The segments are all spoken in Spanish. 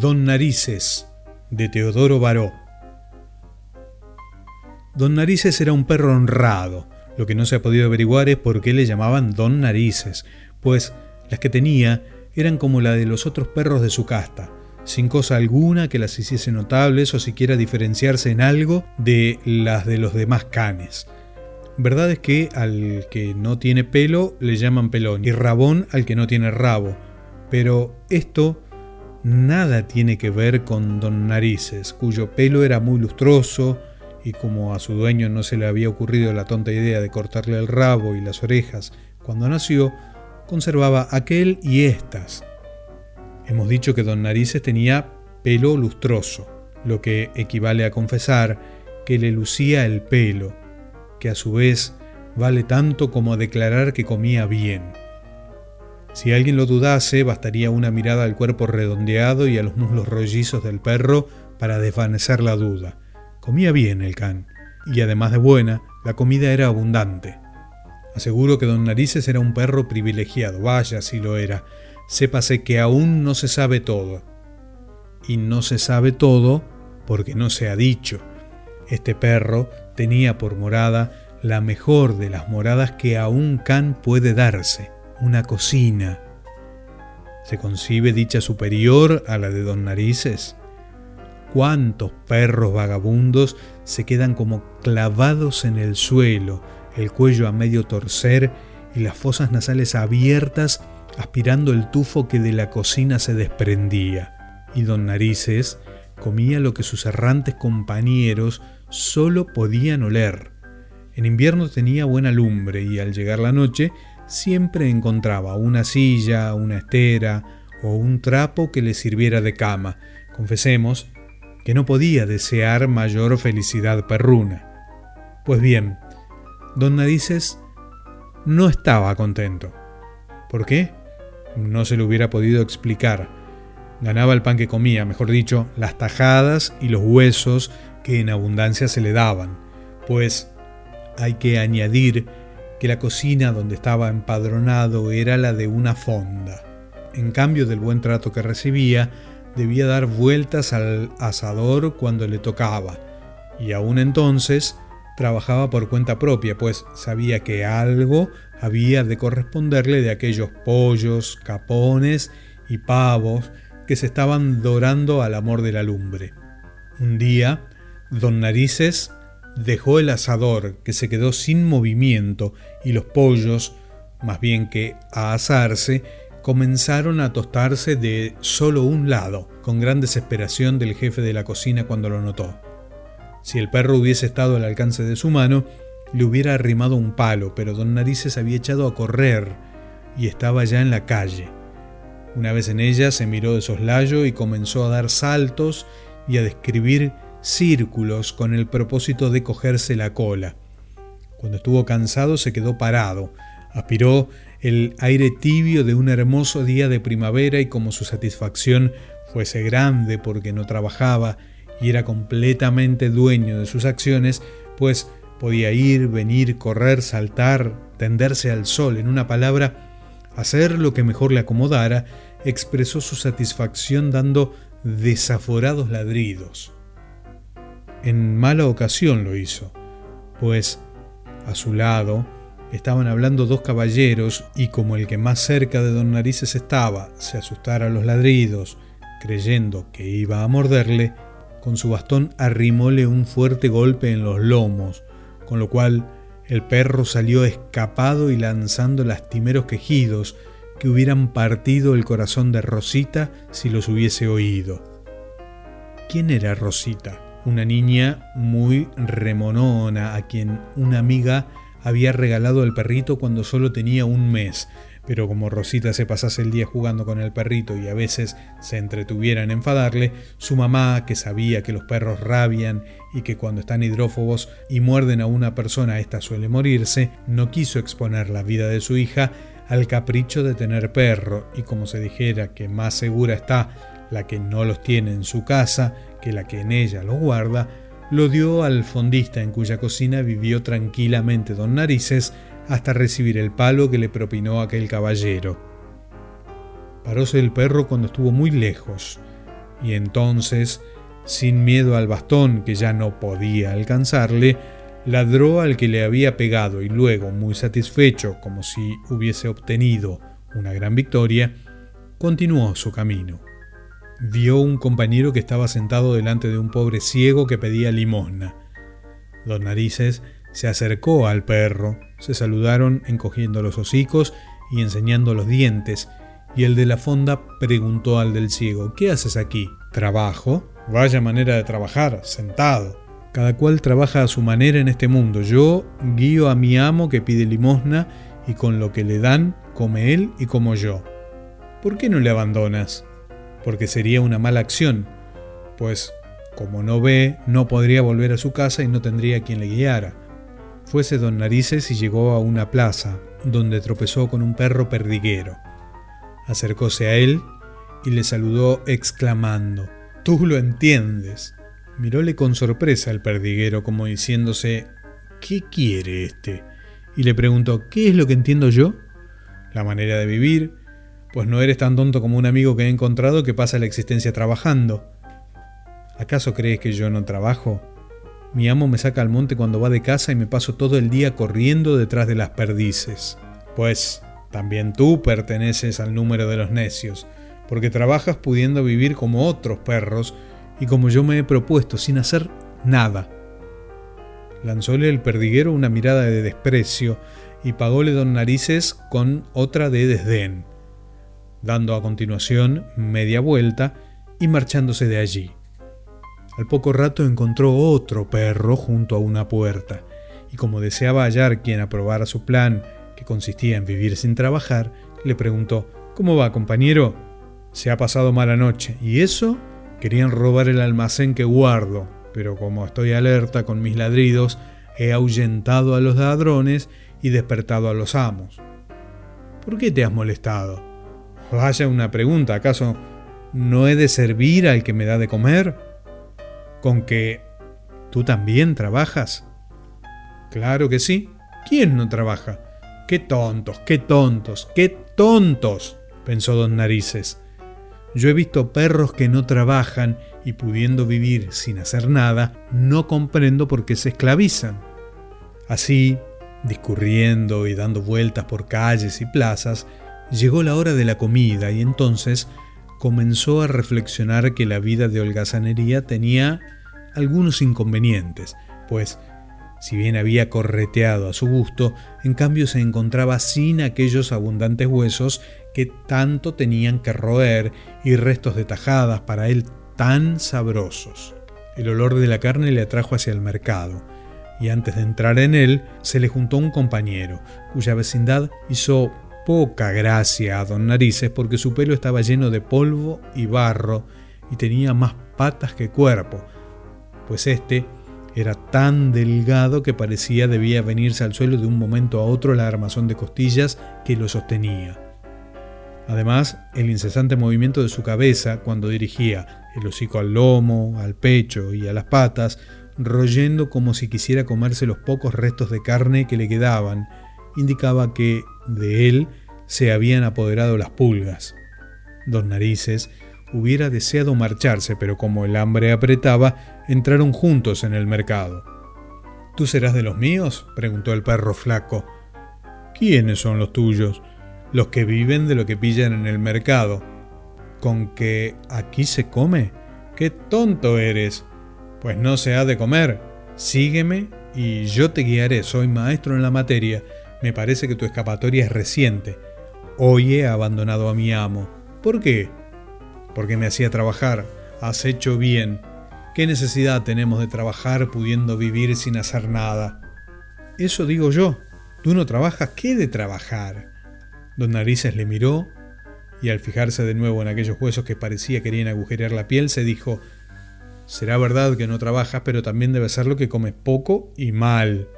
Don Narices, de Teodoro Baró. Don Narices era un perro honrado. Lo que no se ha podido averiguar es por qué le llamaban Don Narices, pues las que tenía eran como la de los otros perros de su casta, sin cosa alguna que las hiciese notables o siquiera diferenciarse en algo de las de los demás canes. Verdad es que al que no tiene pelo le llaman pelón y rabón al que no tiene rabo, pero esto nada tiene que ver con don Narices, cuyo pelo era muy lustroso y como a su dueño no se le había ocurrido la tonta idea de cortarle el rabo y las orejas cuando nació, conservaba aquel y estas, Hemos dicho que don Narices tenía pelo lustroso, lo que equivale a confesar que le lucía el pelo, que a su vez vale tanto como declarar que comía bien. Si alguien lo dudase, bastaría una mirada al cuerpo redondeado y a los muslos rollizos del perro para desvanecer la duda. Comía bien el can, y además de buena, la comida era abundante. Aseguro que don Narices era un perro privilegiado, vaya si lo era, sépase que aún no se sabe todo. Y no se sabe todo porque no se ha dicho. Este perro tenía por morada la mejor de las moradas que a un can puede darse, una cocina. ¿Se concibe dicha superior a la de don Narices? ¿Cuántos perros vagabundos se quedan como clavados en el suelo, el cuello a medio torcer y las fosas nasales abiertas aspirando el tufo que de la cocina se desprendía, y don Narices comía lo que sus errantes compañeros solo podían oler. En invierno tenía buena lumbre y al llegar la noche siempre encontraba una silla, una estera o un trapo que le sirviera de cama. Confesemos que no podía desear mayor felicidad perruna. Pues bien, don Narices no estaba contento. ¿Por qué? no se lo hubiera podido explicar. Ganaba el pan que comía, mejor dicho, las tajadas y los huesos que en abundancia se le daban, pues hay que añadir que la cocina donde estaba empadronado era la de una fonda. En cambio del buen trato que recibía, debía dar vueltas al asador cuando le tocaba, y aún entonces trabajaba por cuenta propia, pues sabía que algo había de corresponderle de aquellos pollos, capones y pavos que se estaban dorando al amor de la lumbre. Un día, don Narices dejó el asador, que se quedó sin movimiento, y los pollos, más bien que a asarse, comenzaron a tostarse de solo un lado, con gran desesperación del jefe de la cocina cuando lo notó. Si el perro hubiese estado al alcance de su mano, le hubiera arrimado un palo, pero don Narices había echado a correr y estaba ya en la calle. Una vez en ella se miró de soslayo y comenzó a dar saltos y a describir círculos con el propósito de cogerse la cola. Cuando estuvo cansado se quedó parado, aspiró el aire tibio de un hermoso día de primavera y como su satisfacción fuese grande porque no trabajaba y era completamente dueño de sus acciones, pues podía ir, venir, correr, saltar, tenderse al sol, en una palabra, hacer lo que mejor le acomodara, expresó su satisfacción dando desaforados ladridos. En mala ocasión lo hizo, pues a su lado estaban hablando dos caballeros y como el que más cerca de don Narices estaba se asustara a los ladridos, creyendo que iba a morderle, con su bastón arrimóle un fuerte golpe en los lomos, con lo cual el perro salió escapado y lanzando lastimeros quejidos que hubieran partido el corazón de Rosita si los hubiese oído. ¿Quién era Rosita? Una niña muy remonona a quien una amiga había regalado el perrito cuando solo tenía un mes, pero como Rosita se pasase el día jugando con el perrito y a veces se entretuviera en enfadarle, su mamá, que sabía que los perros rabian y que cuando están hidrófobos y muerden a una persona ésta suele morirse, no quiso exponer la vida de su hija al capricho de tener perro. Y como se dijera que más segura está la que no los tiene en su casa que la que en ella los guarda, lo dio al fondista en cuya cocina vivió tranquilamente don Narices hasta recibir el palo que le propinó aquel caballero. Paróse el perro cuando estuvo muy lejos, Y entonces, sin miedo al bastón que ya no podía alcanzarle, ladró al que le había pegado y luego, muy satisfecho como si hubiese obtenido una gran victoria, continuó su camino. Vio un compañero que estaba sentado delante de un pobre ciego que pedía limosna. Don Narices se acercó al perro, se saludaron encogiendo los hocicos y enseñando los dientes, y el de la fonda preguntó al del ciego, ¿qué haces aquí? ¿Trabajo? Vaya manera de trabajar, sentado. Cada cual trabaja a su manera en este mundo. Yo guío a mi amo que pide limosna y con lo que le dan come él y como yo. ¿Por qué no le abandonas? Porque sería una mala acción, pues como no ve, no podría volver a su casa y no tendría quien le guiara. Fuese don Narices y llegó a una plaza, donde tropezó con un perro perdiguero. Acercóse a él y le saludó exclamando, Tú lo entiendes. Miróle con sorpresa al perdiguero como diciéndose, ¿qué quiere este? Y le preguntó, ¿qué es lo que entiendo yo? La manera de vivir, pues no eres tan tonto como un amigo que he encontrado que pasa la existencia trabajando. ¿Acaso crees que yo no trabajo? Mi amo me saca al monte cuando va de casa y me paso todo el día corriendo detrás de las perdices. Pues también tú perteneces al número de los necios, porque trabajas pudiendo vivir como otros perros y como yo me he propuesto, sin hacer nada. Lanzóle el perdiguero una mirada de desprecio y pagóle don Narices con otra de desdén, dando a continuación media vuelta y marchándose de allí. Al poco rato encontró otro perro junto a una puerta, y como deseaba hallar quien aprobara su plan, que consistía en vivir sin trabajar, le preguntó, ¿Cómo va, compañero? Se ha pasado mala noche. ¿Y eso? Querían robar el almacén que guardo, pero como estoy alerta con mis ladridos, he ahuyentado a los ladrones y despertado a los amos. ¿Por qué te has molestado? Vaya una pregunta, ¿acaso no he de servir al que me da de comer? ¿Con que tú también trabajas? Claro que sí. ¿Quién no trabaja? ¡Qué tontos, qué tontos, qué tontos! pensó don Narices. Yo he visto perros que no trabajan y pudiendo vivir sin hacer nada, no comprendo por qué se esclavizan. Así, discurriendo y dando vueltas por calles y plazas, llegó la hora de la comida y entonces comenzó a reflexionar que la vida de holgazanería tenía algunos inconvenientes, pues si bien había correteado a su gusto, en cambio se encontraba sin aquellos abundantes huesos que tanto tenían que roer y restos de tajadas para él tan sabrosos. El olor de la carne le atrajo hacia el mercado, y antes de entrar en él se le juntó un compañero, cuya vecindad hizo poca gracia a don Narices porque su pelo estaba lleno de polvo y barro y tenía más patas que cuerpo, pues este era tan delgado que parecía debía venirse al suelo de un momento a otro la armazón de costillas que lo sostenía. Además, el incesante movimiento de su cabeza cuando dirigía el hocico al lomo, al pecho y a las patas, royendo como si quisiera comerse los pocos restos de carne que le quedaban, indicaba que de él se habían apoderado las pulgas. Dos Narices hubiera deseado marcharse, pero como el hambre apretaba, entraron juntos en el mercado. ¿Tú serás de los míos? preguntó el perro flaco. ¿Quiénes son los tuyos? Los que viven de lo que pillan en el mercado. ¿Con que aquí se come? ¡Qué tonto eres! Pues no se ha de comer. Sígueme y yo te guiaré. Soy maestro en la materia. Me parece que tu escapatoria es reciente. Hoy he abandonado a mi amo. ¿Por qué? Porque me hacía trabajar. Has hecho bien. ¿Qué necesidad tenemos de trabajar pudiendo vivir sin hacer nada? Eso digo yo. Tú no trabajas, ¿qué de trabajar? Don Narices le miró y al fijarse de nuevo en aquellos huesos que parecía querían agujerear la piel, se dijo, será verdad que no trabajas, pero también debe ser lo que comes poco y mal.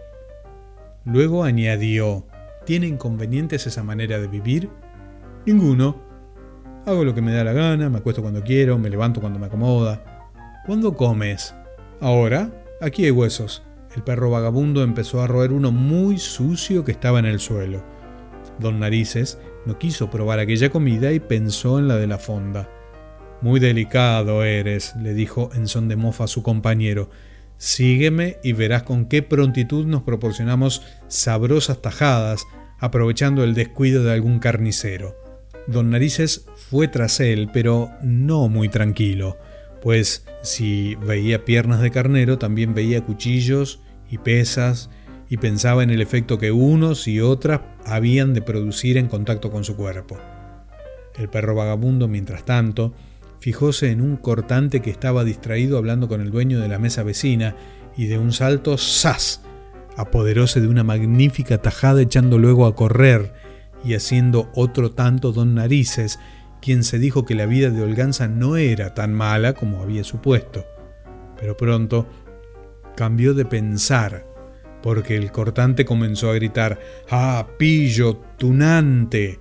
Luego añadió, ¿tiene inconvenientes esa manera de vivir? Ninguno. Hago lo que me da la gana, me acuesto cuando quiero, me levanto cuando me acomoda. ¿Cuándo comes? Ahora, aquí hay huesos. El perro vagabundo empezó a roer uno muy sucio que estaba en el suelo. Don Narices no quiso probar aquella comida y pensó en la de la fonda. Muy delicado eres, le dijo en son de mofa a su compañero. Sígueme y verás con qué prontitud nos proporcionamos sabrosas tajadas, aprovechando el descuido de algún carnicero. Don Narices fue tras él, pero no muy tranquilo, pues si veía piernas de carnero, también veía cuchillos y pesas, y pensaba en el efecto que unos y otras habían de producir en contacto con su cuerpo. El perro vagabundo, mientras tanto, fijóse en un cortante que estaba distraído hablando con el dueño de la mesa vecina, y de un salto, ¡zas! apoderóse de una magnífica tajada echando luego a correr, y haciendo otro tanto don Narices, quien se dijo que la vida de Holganza no era tan mala como había supuesto. Pero pronto cambió de pensar, porque el cortante comenzó a gritar ¡Ah, pillo, tunante!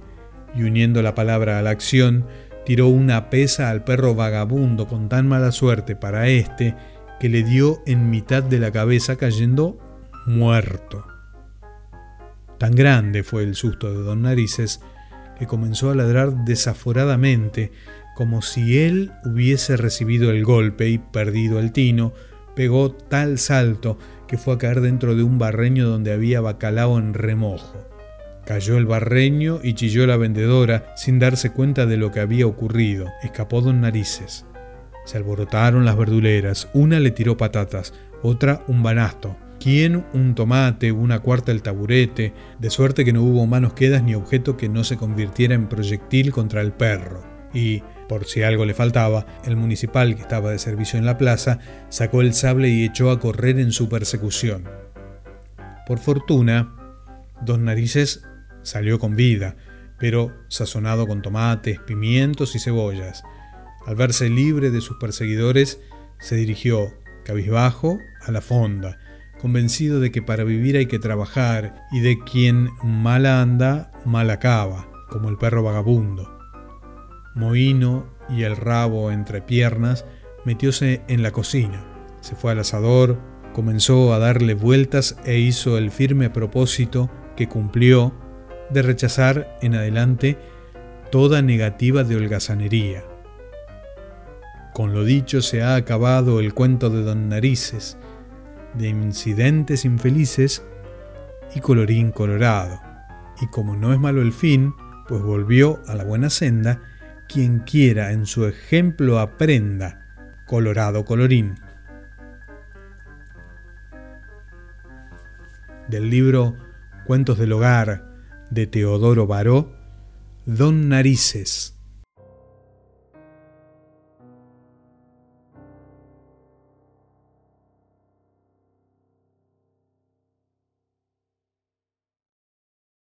y uniendo la palabra a la acción, tiró una pesa al perro vagabundo con tan mala suerte para éste que le dio en mitad de la cabeza cayendo muerto. Tan grande fue el susto de don Narices que comenzó a ladrar desaforadamente, como si él hubiese recibido el golpe y perdido el tino, pegó tal salto que fue a caer dentro de un barreño donde había bacalao en remojo. Cayó el barreño y chilló la vendedora sin darse cuenta de lo que había ocurrido. Escapó don Narices. Se alborotaron las verduleras. Una le tiró patatas, otra un banasto, quien un tomate, una cuarta el taburete, de suerte que no hubo manos quedas ni objeto que no se convirtiera en proyectil contra el perro. Y, por si algo le faltaba, el municipal que estaba de servicio en la plaza sacó el sable y echó a correr en su persecución. Por fortuna, Don Narices salió con vida, pero sazonado con tomates, pimientos y cebollas. Al verse libre de sus perseguidores, se dirigió, cabizbajo, a la fonda, convencido de que para vivir hay que trabajar y de quien mal anda, mal acaba, como el perro vagabundo. Mohino y el rabo entre piernas, metióse en la cocina, se fue al asador, comenzó a darle vueltas e hizo el firme propósito que cumplió de rechazar en adelante toda negativa de holgazanería. Con lo dicho se ha acabado el cuento de Don Narices, de incidentes infelices y colorín colorado. Y como no es malo el fin, pues volvió a la buena senda, quien quiera en su ejemplo aprenda, colorado colorín. Del libro Cuentos del Hogar de Teodoro Baró, Don Narices.